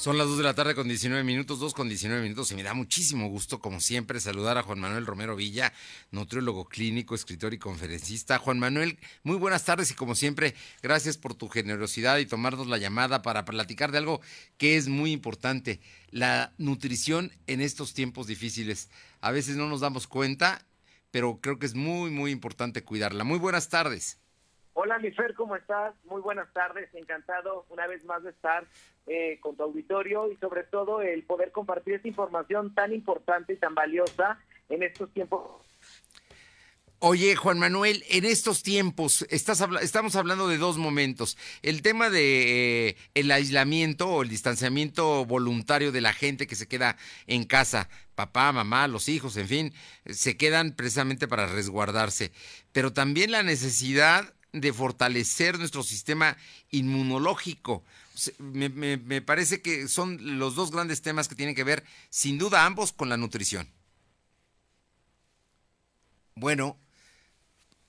Son las 2 de la tarde con 19 minutos, 2 con 19 minutos y me da muchísimo gusto, como siempre, saludar a Juan Manuel Romero Villa, nutriólogo clínico, escritor y conferencista. Juan Manuel, muy buenas tardes y como siempre, gracias por tu generosidad y tomarnos la llamada para platicar de algo que es muy importante, la nutrición en estos tiempos difíciles. A veces no nos damos cuenta, pero creo que es muy, muy importante cuidarla. Muy buenas tardes. Hola, mi Fer, ¿cómo estás? Muy buenas tardes. Encantado una vez más de estar eh, con tu auditorio y sobre todo el poder compartir esta información tan importante y tan valiosa en estos tiempos. Oye, Juan Manuel, en estos tiempos estás estamos hablando de dos momentos. El tema de eh, el aislamiento o el distanciamiento voluntario de la gente que se queda en casa, papá, mamá, los hijos, en fin, se quedan precisamente para resguardarse. Pero también la necesidad de fortalecer nuestro sistema inmunológico. Me, parece que son los dos grandes temas que tienen que ver, sin duda, ambos con la nutrición. Bueno,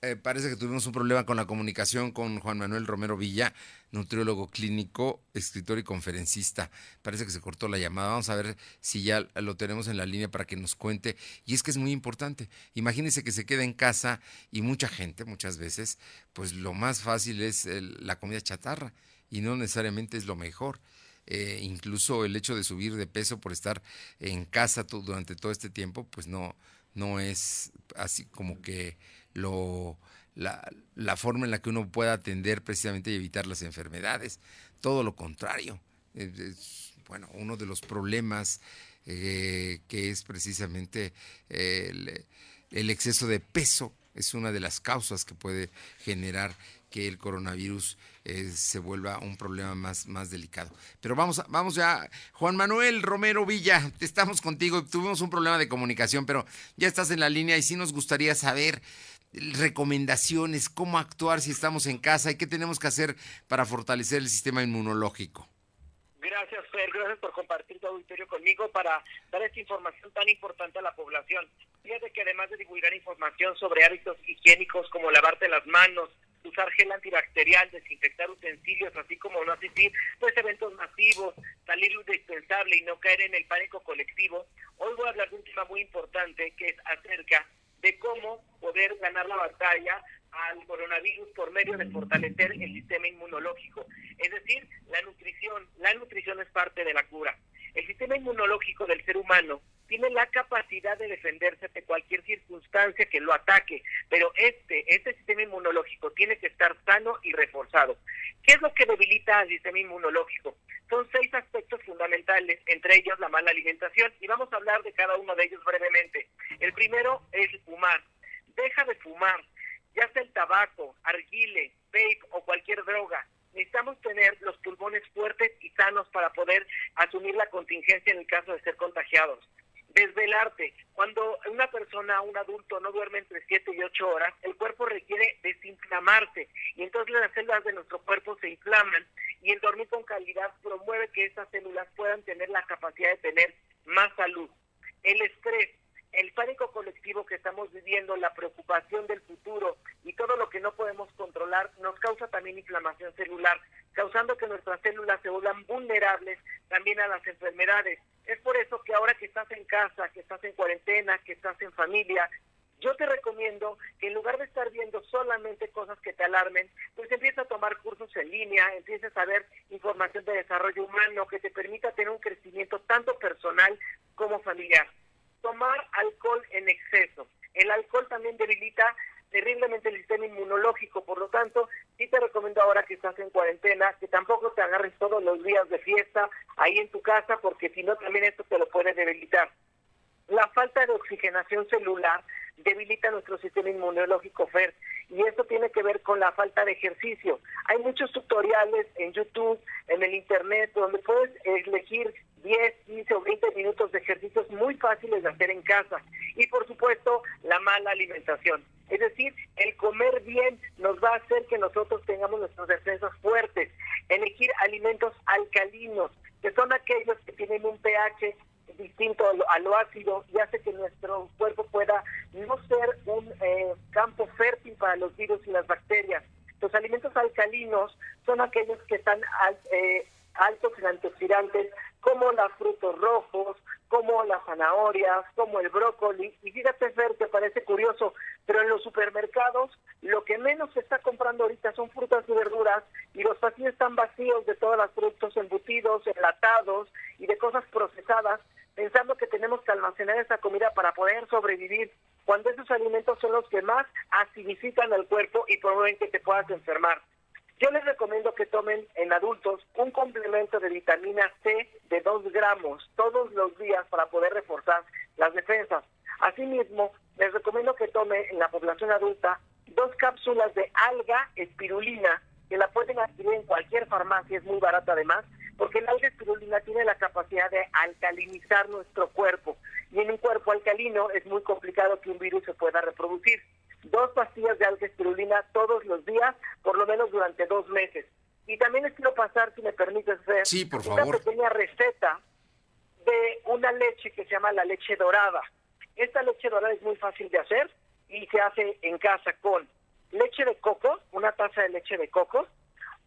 eh, parece que tuvimos un problema con la comunicación con Juan Manuel Romero Villa, nutriólogo clínico, escritor y conferencista. Parece que se cortó la llamada. Vamos a ver si ya lo tenemos en la línea para que nos cuente. Y es que es muy importante. Imagínense que se queda en casa y mucha gente, muchas veces, pues lo más fácil es la comida chatarra y no necesariamente es lo mejor. Eh, incluso el hecho de subir de peso por estar en casa durante todo este tiempo, pues no, no es así como que lo, la, la, forma en la que uno pueda atender precisamente y evitar las enfermedades. Todo lo contrario. Es, bueno, uno de los problemas eh, que es precisamente el, el exceso de peso es una de las causas que puede generar que el coronavirus eh, se vuelva un problema más, más delicado. Pero vamos, vamos ya, Juan Manuel Romero Villa, estamos contigo, tuvimos un problema de comunicación, pero ya estás en la línea y sí nos gustaría saber recomendaciones, cómo actuar si estamos en casa y qué tenemos que hacer para fortalecer el sistema inmunológico. Gracias, Fer. Gracias por compartir tu auditorio conmigo para dar esta información tan importante a la población. Fíjate que además de divulgar información sobre hábitos higiénicos como lavarte las manos, usar gel antibacterial, desinfectar utensilios, así como no asistir pues eventos masivos, salir indispensable y no caer en el pánico colectivo, hoy voy a hablar de un tema muy importante que es acerca de cómo poder ganar la batalla al coronavirus por medio de fortalecer el sistema inmunológico. Es decir, la nutrición, la nutrición es parte de la cura. El sistema inmunológico del ser humano tiene la capacidad de defenderse de cualquier circunstancia que lo ataque, pero este, este sistema inmunológico tiene que estar sano y reforzado. ¿Qué es lo que debilita al sistema inmunológico? Son seis aspectos fundamentales, entre ellos la mala alimentación, y vamos a hablar de cada uno de ellos brevemente. El primero es fumar. Deja de fumar, ya sea el tabaco, argile, vape o cualquier droga necesitamos tener los pulmones fuertes y sanos para poder asumir la contingencia en el caso de ser contagiados desvelarte. Cuando una persona, un adulto, no duerme entre 7 y 8 horas, el cuerpo requiere desinflamarse y entonces las células de nuestro cuerpo se inflaman y el dormir con calidad promueve que esas células puedan tener la capacidad de tener más salud. El estrés, el pánico colectivo que estamos viviendo, la preocupación del futuro y todo lo que no podemos controlar nos causa también inflamación celular, causando que nuestras células se vuelvan vulnerables también a las enfermedades. Es por eso que ahora que estás en casa, que estás en cuarentena, que estás en familia, yo te recomiendo que en lugar de estar viendo solamente cosas que te alarmen, pues empieza a tomar cursos en línea, empieces a ver información de desarrollo humano que te permita tener un crecimiento tanto personal como familiar. Tomar alcohol en exceso. El alcohol también debilita terriblemente el sistema inmunológico, por lo tanto, sí te recomiendo ahora que estás en cuarentena, que tampoco te agarres todos los días de fiesta ahí en tu casa, porque si no también esto te lo puede debilitar. La falta de oxigenación celular debilita nuestro sistema inmunológico, Fer, y esto tiene que ver con la falta de ejercicio. Hay muchos tutoriales en YouTube, en el Internet, donde puedes elegir 10, 15 o 20 minutos de ejercicios muy fáciles de hacer en casa. Y por supuesto, la mala alimentación. Es decir, el comer bien nos va a hacer que nosotros tengamos nuestras defensas fuertes. Elegir alimentos alcalinos, que son aquellos que tienen un pH distinto a lo, ácido y hace que nuestro cuerpo pueda no ser un eh, campo fértil para los virus y las bacterias. Los alimentos alcalinos son aquellos que están eh, altos en antioxidantes, como los frutos rojos, como las zanahorias, como el brócoli. Y fíjate, Fer, que parece curioso, pero en los supermercados lo que menos se está comprando ahorita son frutas y verduras y los pasillos están vacíos de todos los productos embutidos, enlatados y de cosas procesadas, pensando que tenemos que almacenar esa comida para poder sobrevivir, cuando esos alimentos son los que más acidifican al cuerpo y promueven que te puedas enfermar. Yo les recomiendo que tomen en adultos un complemento de vitamina C de 2 gramos todos los días para poder reforzar las defensas. Asimismo, les recomiendo que tomen en la población adulta dos cápsulas de alga espirulina que la pueden adquirir en cualquier farmacia, es muy barata además, porque el alga espirulina tiene la capacidad de alcalinizar nuestro cuerpo y en un cuerpo alcalino es muy complicado que un virus se pueda reproducir dos pastillas de alga espirulina todos los días, por lo menos durante dos meses. Y también les quiero pasar, si me permites, ver sí, por una pequeña receta de una leche que se llama la leche dorada. Esta leche dorada es muy fácil de hacer y se hace en casa con leche de coco, una taza de leche de coco,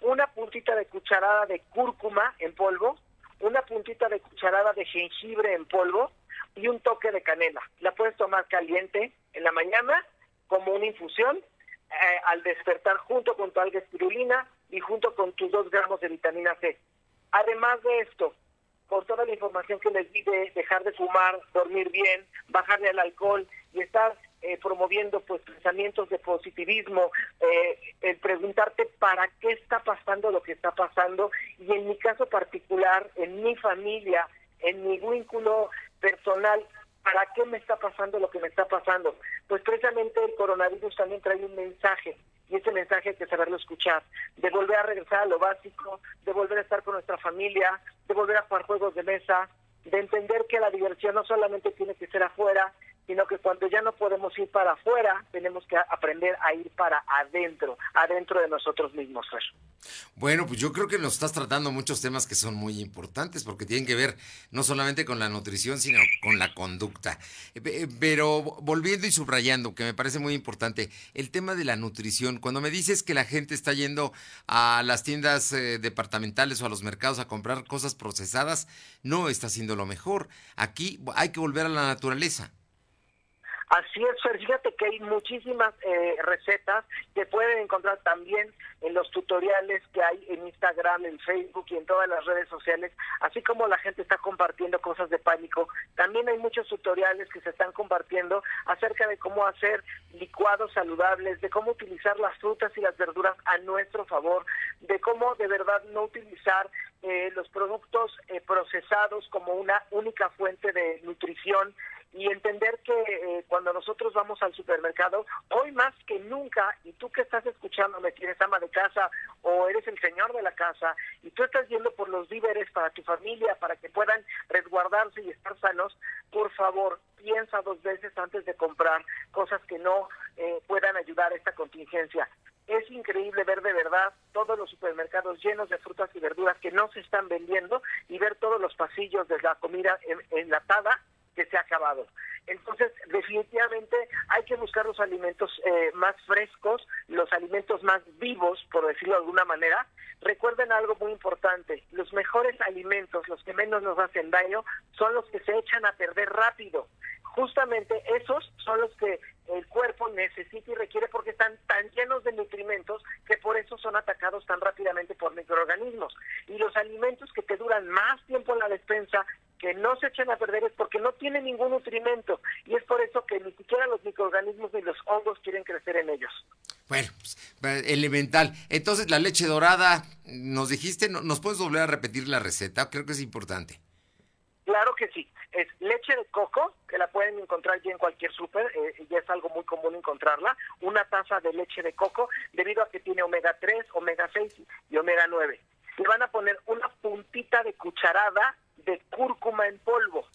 una puntita de cucharada de cúrcuma en polvo, una puntita de cucharada de jengibre en polvo y un toque de canela. La puedes tomar caliente en la mañana como una infusión eh, al despertar junto con tu alga espirulina y junto con tus dos gramos de vitamina C. Además de esto, con toda la información que les di de dejar de fumar, dormir bien, bajarle al alcohol y estar eh, promoviendo pues pensamientos de positivismo, eh, preguntarte para qué está pasando lo que está pasando y en mi caso particular, en mi familia, en mi vínculo personal, ¿para qué me está pasando lo que me está pasando? Pues precisamente el coronavirus también trae un mensaje y ese mensaje hay que saberlo escuchar, de volver a regresar a lo básico, de volver a estar con nuestra familia, de volver a jugar juegos de mesa, de entender que la diversión no solamente tiene que ser afuera, sino que cuando ya no podemos ir para afuera, tenemos que aprender a ir para adentro, adentro de nosotros mismos. Bueno, pues yo creo que nos estás tratando muchos temas que son muy importantes porque tienen que ver no solamente con la nutrición, sino con la conducta. Eh, eh, pero volviendo y subrayando, que me parece muy importante, el tema de la nutrición, cuando me dices que la gente está yendo a las tiendas eh, departamentales o a los mercados a comprar cosas procesadas, no está haciendo lo mejor. Aquí hay que volver a la naturaleza. Así es, Fer, fíjate que hay muchísimas eh, recetas que pueden encontrar también en los tutoriales que hay en Instagram, en Facebook y en todas las redes sociales, así como la gente está compartiendo cosas de pánico, también hay muchos tutoriales que se están compartiendo acerca de cómo hacer licuados saludables, de cómo utilizar las frutas y las verduras a nuestro favor, de cómo de verdad no utilizar eh, los productos eh, procesados como una única fuente de nutrición y entender que eh, cuando nosotros vamos al supermercado, hoy más que nunca, y tú que estás escuchándome, tienes ama de casa o eres el señor de la casa, y tú estás yendo por los víveres para tu familia, para que puedan resguardarse y estar sanos, por favor, piensa dos veces antes de comprar cosas que no eh, puedan ayudar a esta contingencia. Es increíble ver de verdad todos los supermercados llenos de frutas y verduras que no se están vendiendo y ver todos los pasillos de la comida enlatada que se ha acabado. Entonces, definitivamente hay que buscar los alimentos eh, más frescos, los alimentos más vivos, por decirlo de alguna manera. Recuerden algo muy importante, los mejores alimentos, los que menos nos hacen daño, son los que se echan a perder rápido. Justamente esos son los que el cuerpo necesita y requiere porque están tan llenos de nutrimentos que por eso son atacados tan rápidamente por microorganismos. Y los alimentos que te duran más tiempo en la despensa, que no se echan a perder es porque no tienen ningún nutrimento y es por eso que ni siquiera los microorganismos ni los hongos quieren crecer en ellos. Bueno, pues, elemental. Entonces, la leche dorada, nos dijiste, ¿nos puedes volver a repetir la receta? Creo que es importante. Claro que sí. Es leche de coco, que la pueden encontrar ya en cualquier súper, eh, ya es algo muy común encontrarla. Una taza de leche de coco, debido a que tiene omega 3, omega 6 y omega 9. Le van a poner una puntita de cucharada de cúrcuma en polvo.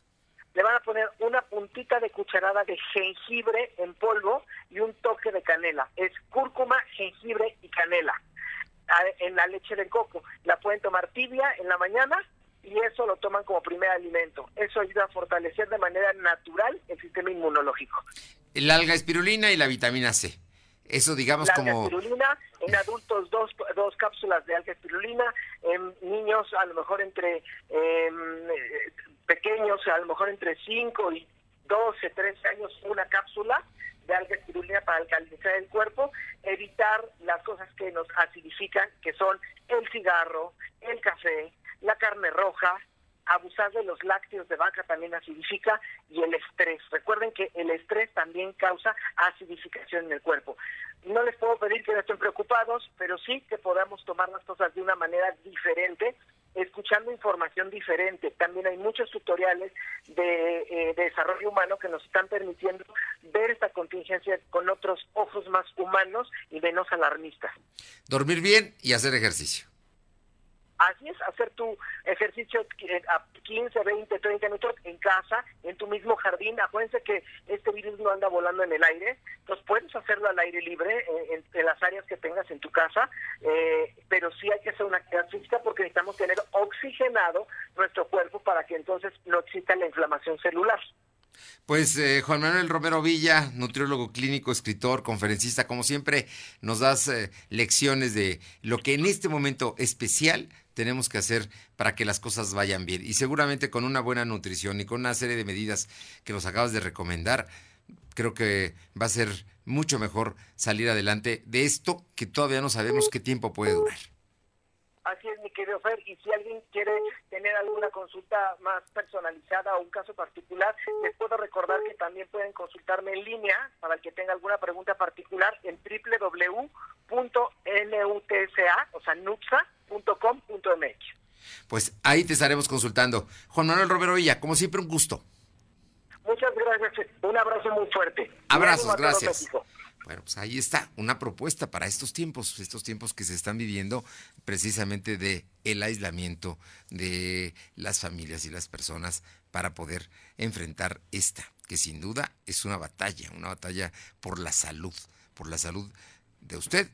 Le van a poner una puntita de cucharada de jengibre en polvo y un toque de canela. Es cúrcuma, jengibre y canela en la leche de coco. La pueden tomar tibia en la mañana y eso lo toman como primer alimento. Eso ayuda a fortalecer de manera natural el sistema inmunológico. El alga espirulina y la vitamina C. Eso digamos la como... La espirulina en adultos dos, dos cápsulas de alga espirulina, en niños a lo mejor entre em, pequeños, a lo mejor entre 5 y 12, 13 años, una cápsula de alga espirulina para alcalinizar el cuerpo, evitar las cosas que nos acidifican, que son el cigarro, el café, la carne roja, abusar los lácteos de vaca también acidifica y el estrés. Recuerden que el estrés también causa acidificación en el cuerpo. No les puedo pedir que no estén preocupados, pero sí que podamos tomar las cosas de una manera diferente escuchando información diferente. También hay muchos tutoriales de, eh, de, desarrollo humano que nos están permitiendo ver esta contingencia con otros ojos más humanos y menos alarmistas. Dormir bien y hacer ejercicio. Así es, hacer tu ejercicio a 15, 20, 30 minutos en casa, en tu mismo jardín. Acuérdense que este virus no anda volando en el aire, entonces puedes hacerlo al aire libre en, en las áreas que tengas en tu casa, eh, pero sí hay que hacer una actividad porque necesitamos tener oxigenado nuestro cuerpo para que entonces no exista la inflamación celular. Pues eh, Juan Manuel Romero Villa, nutriólogo clínico, escritor, conferencista, como siempre, nos das eh, lecciones de lo que en este momento especial tenemos que hacer para que las cosas vayan bien. Y seguramente con una buena nutrición y con una serie de medidas que nos acabas de recomendar, creo que va a ser mucho mejor salir adelante de esto que todavía no sabemos qué tiempo puede durar. Así es, mi querido Fer. Y si alguien quiere tener alguna consulta más personalizada o un caso particular, les puedo recordar que también pueden consultarme en línea para el que tenga alguna pregunta particular en www.nutsa, o sea, nutsa.com.mx. Pues ahí te estaremos consultando. Juan Manuel Romero Villa, como siempre, un gusto. Muchas gracias. Un abrazo muy fuerte. Abrazos, gracias. Bueno, pues ahí está, una propuesta para estos tiempos, estos tiempos que se están viviendo precisamente de el aislamiento de las familias y las personas para poder enfrentar esta, que sin duda es una batalla, una batalla por la salud, por la salud de usted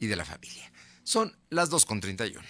y de la familia. Son las 2.31.